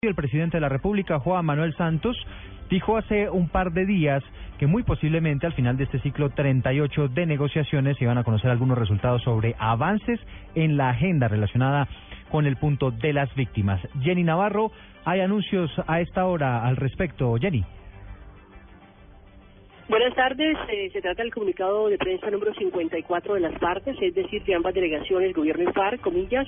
El presidente de la República, Juan Manuel Santos, dijo hace un par de días que muy posiblemente al final de este ciclo 38 de negociaciones se iban a conocer algunos resultados sobre avances en la agenda relacionada con el punto de las víctimas. Jenny Navarro, hay anuncios a esta hora al respecto. Jenny. Buenas tardes. Eh, se trata del comunicado de prensa número 54 de las partes, es decir, de ambas delegaciones, gobierno y FARC, comillas.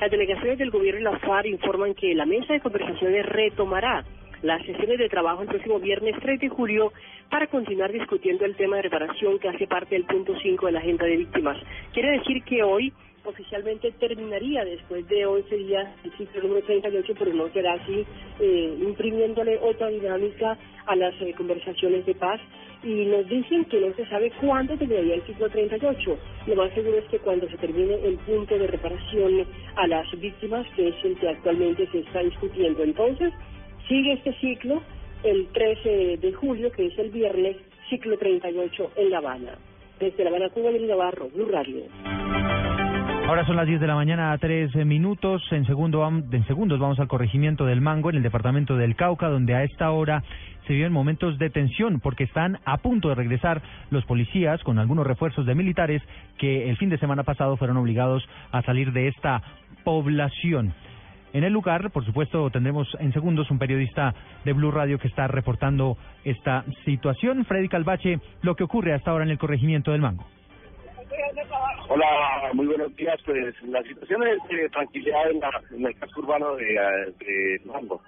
Las delegaciones del gobierno y la FARC informan que la mesa de conversaciones retomará las sesiones de trabajo el próximo viernes 3 de julio para continuar discutiendo el tema de reparación que hace parte del punto 5 de la agenda de víctimas. Quiere decir que hoy oficialmente terminaría después de 11 días el ciclo número 38, pero no será así, eh, imprimiéndole otra dinámica a las eh, conversaciones de paz. Y nos dicen que no se sabe cuándo terminaría el ciclo 38. Lo más seguro es que cuando se termine el punto de reparación a las víctimas, que es el que actualmente se está discutiendo. Entonces, sigue este ciclo el 13 de julio, que es el viernes, ciclo 38 en La Habana. Desde La Habana, Cuba, el Navarro, Blue Radio. Ahora son las 10 de la mañana, a 3 minutos. En, segundo, en segundos vamos al corregimiento del Mango, en el departamento del Cauca, donde a esta hora se viven momentos de tensión porque están a punto de regresar los policías con algunos refuerzos de militares que el fin de semana pasado fueron obligados a salir de esta población. En el lugar, por supuesto, tendremos en segundos un periodista de Blue Radio que está reportando esta situación. Freddy Calvache, lo que ocurre hasta ahora en el corregimiento del Mango. Hola, muy buenos días. Pues la situación es de tranquilidad en, el casco urbano de, de Mango.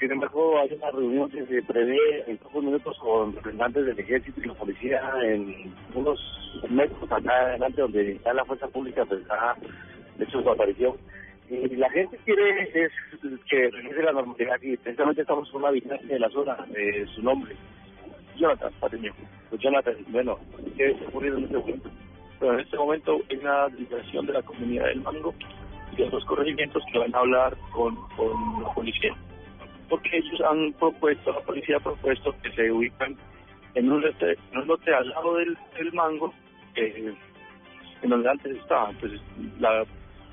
Sin embargo, hay una reunión que se prevé en pocos minutos con representantes del ejército y la policía en unos metros acá adelante donde está la fuerza pública, pues ha hecho su aparición. La gente quiere es que regrese la normalidad y precisamente estamos con una habitante de la zona, de su nombre, Jonathan Patiño. Pues Jonathan, bueno, ¿qué está ocurriendo en este momento? Pero en este momento hay una delegación de la comunidad del Mango y de otros corregimientos que van a hablar con, con la policía. Porque ellos han propuesto, la policía ha propuesto que se ubican en un lote, al lado del, del Mango, eh, en donde antes estaba. Entonces, la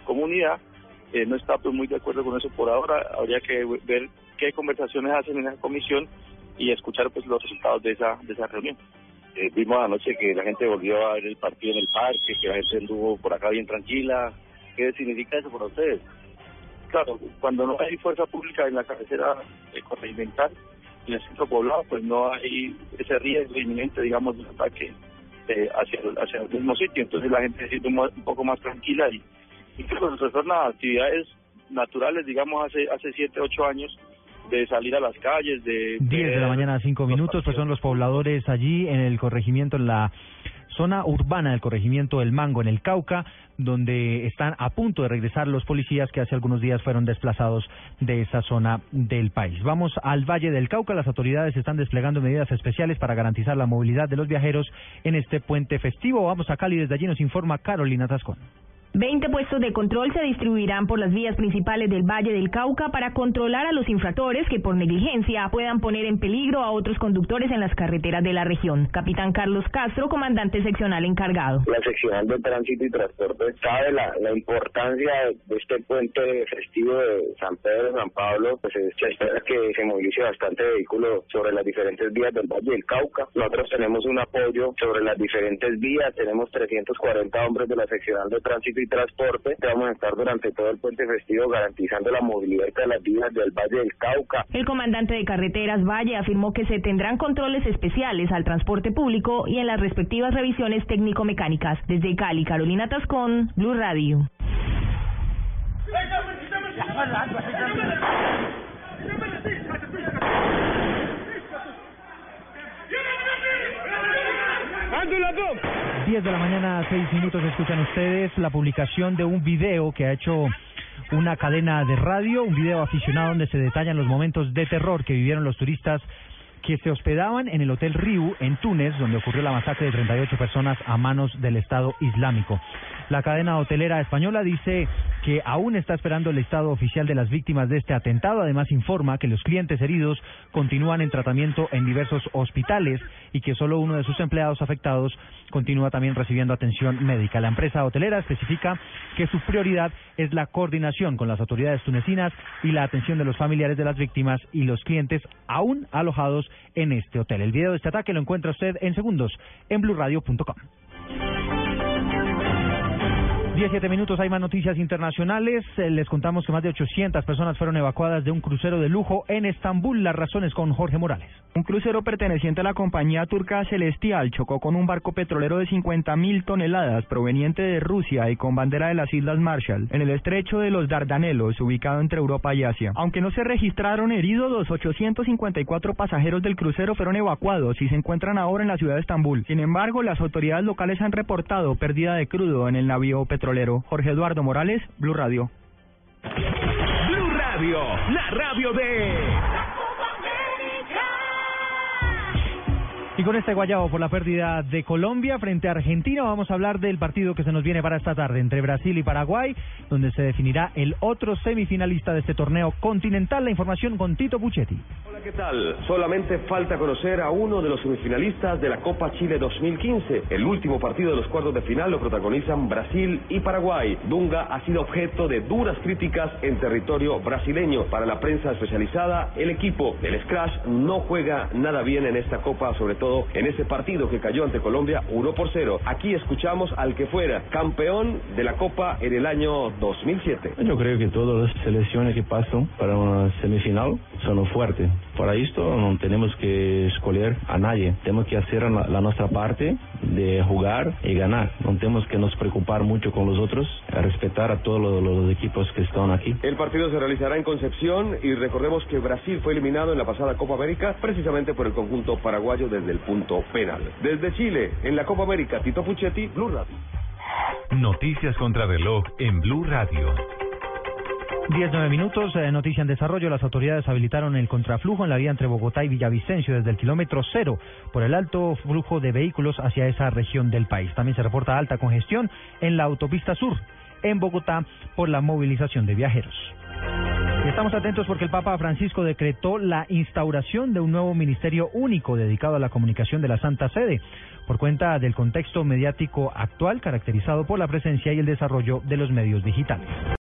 comunidad eh, no está pues, muy de acuerdo con eso por ahora. Habría que ver qué conversaciones hacen en la comisión y escuchar pues los resultados de esa, de esa reunión. Eh, vimos anoche que la gente volvió a ver el partido en el parque, que la gente anduvo por acá bien tranquila. ¿Qué significa eso para ustedes? Claro, cuando no hay fuerza pública en la cabecera eh, en el centro poblado, pues no hay ese riesgo inminente, digamos, de ataque eh, hacia, hacia el mismo sitio. Entonces la gente se siente un, poco más tranquila y, incluso se retornan a actividades naturales, digamos, hace hace siete, ocho años, de salir a las calles, de... 10 de la mañana, 5 minutos, pues son los pobladores allí en el corregimiento, en la zona urbana del corregimiento del Mango, en el Cauca, donde están a punto de regresar los policías que hace algunos días fueron desplazados de esa zona del país. Vamos al Valle del Cauca. Las autoridades están desplegando medidas especiales para garantizar la movilidad de los viajeros en este puente festivo. Vamos a Cali, desde allí nos informa Carolina Tascón. Veinte puestos de control se distribuirán por las vías principales del Valle del Cauca para controlar a los infractores que por negligencia puedan poner en peligro a otros conductores en las carreteras de la región. Capitán Carlos Castro, comandante seccional encargado. La seccional de tránsito y transporte sabe la, importancia de este puente festivo de San Pedro, San Pablo, pues se espera que se movilice bastante vehículos sobre las diferentes vías del Valle del Cauca. Nosotros tenemos un apoyo sobre las diferentes vías, tenemos 340 hombres de la seccional de tránsito y transporte. Vamos a estar durante todo el puente festivo garantizando la movilidad de las vías del Valle del Cauca. El comandante de carreteras Valle afirmó que se tendrán controles especiales al transporte público y en las respectivas revisiones técnico-mecánicas. Desde Cali, Carolina Tascón, Blue Radio. Diez de la mañana, seis minutos, escuchan ustedes la publicación de un video que ha hecho una cadena de radio, un video aficionado donde se detallan los momentos de terror que vivieron los turistas que se hospedaban en el Hotel Riu en Túnez, donde ocurrió la masacre de 38 personas a manos del Estado Islámico. La cadena hotelera española dice que aún está esperando el estado oficial de las víctimas de este atentado. Además, informa que los clientes heridos continúan en tratamiento en diversos hospitales y que solo uno de sus empleados afectados continúa también recibiendo atención médica. La empresa hotelera especifica que su prioridad es la coordinación con las autoridades tunecinas y la atención de los familiares de las víctimas y los clientes aún alojados en este hotel. El video de este ataque lo encuentra usted en segundos en blurradio.com. 17 minutos, hay más noticias internacionales. Eh, Les contamos que más de 800 personas fueron evacuadas de un crucero de lujo en Estambul. Las razones con Jorge Morales. Un crucero perteneciente a la compañía turca Celestial chocó con un barco petrolero de 50 mil toneladas proveniente de Rusia y con bandera de las Islas Marshall en el estrecho de los Dardanelos, ubicado entre Europa y Asia. Aunque no se registraron heridos, los 854 pasajeros del crucero fueron evacuados y se encuentran ahora en la ciudad de Estambul. Sin embargo, las autoridades locales han reportado pérdida de crudo en el navío petrolero. Jorge Eduardo Morales, Blue Radio. Blue Radio, la radio de... Y con este guayabo por la pérdida de Colombia frente a Argentina, vamos a hablar del partido que se nos viene para esta tarde entre Brasil y Paraguay, donde se definirá el otro semifinalista de este torneo continental. La información con Tito Puchetti. Hola, ¿qué tal? Solamente falta conocer a uno de los semifinalistas de la Copa Chile 2015. El último partido de los cuartos de final lo protagonizan Brasil y Paraguay. Dunga ha sido objeto de duras críticas en territorio brasileño. Para la prensa especializada, el equipo del Scratch no juega nada bien en esta Copa, sobre todo en ese partido que cayó ante Colombia 1 por 0. Aquí escuchamos al que fuera campeón de la Copa en el año 2007. Yo creo que todas las selecciones que pasan para una semifinal son fuertes. Para esto no tenemos que escoger a nadie. Tenemos que hacer la, la nuestra parte de jugar y ganar. No tenemos que nos preocupar mucho con los otros, a respetar a todos los, los equipos que están aquí. El partido se realizará en Concepción y recordemos que Brasil fue eliminado en la pasada Copa América precisamente por el conjunto paraguayo desde el punto penal. Desde Chile, en la Copa América, Tito Puchetti, Blue Radio. Noticias contra reloj en Blue Radio. 19 minutos, eh, noticia en desarrollo. Las autoridades habilitaron el contraflujo en la vía entre Bogotá y Villavicencio desde el kilómetro cero por el alto flujo de vehículos hacia esa región del país. También se reporta alta congestión en la autopista sur en Bogotá por la movilización de viajeros. Estamos atentos porque el Papa Francisco decretó la instauración de un nuevo ministerio único dedicado a la comunicación de la Santa Sede, por cuenta del contexto mediático actual caracterizado por la presencia y el desarrollo de los medios digitales.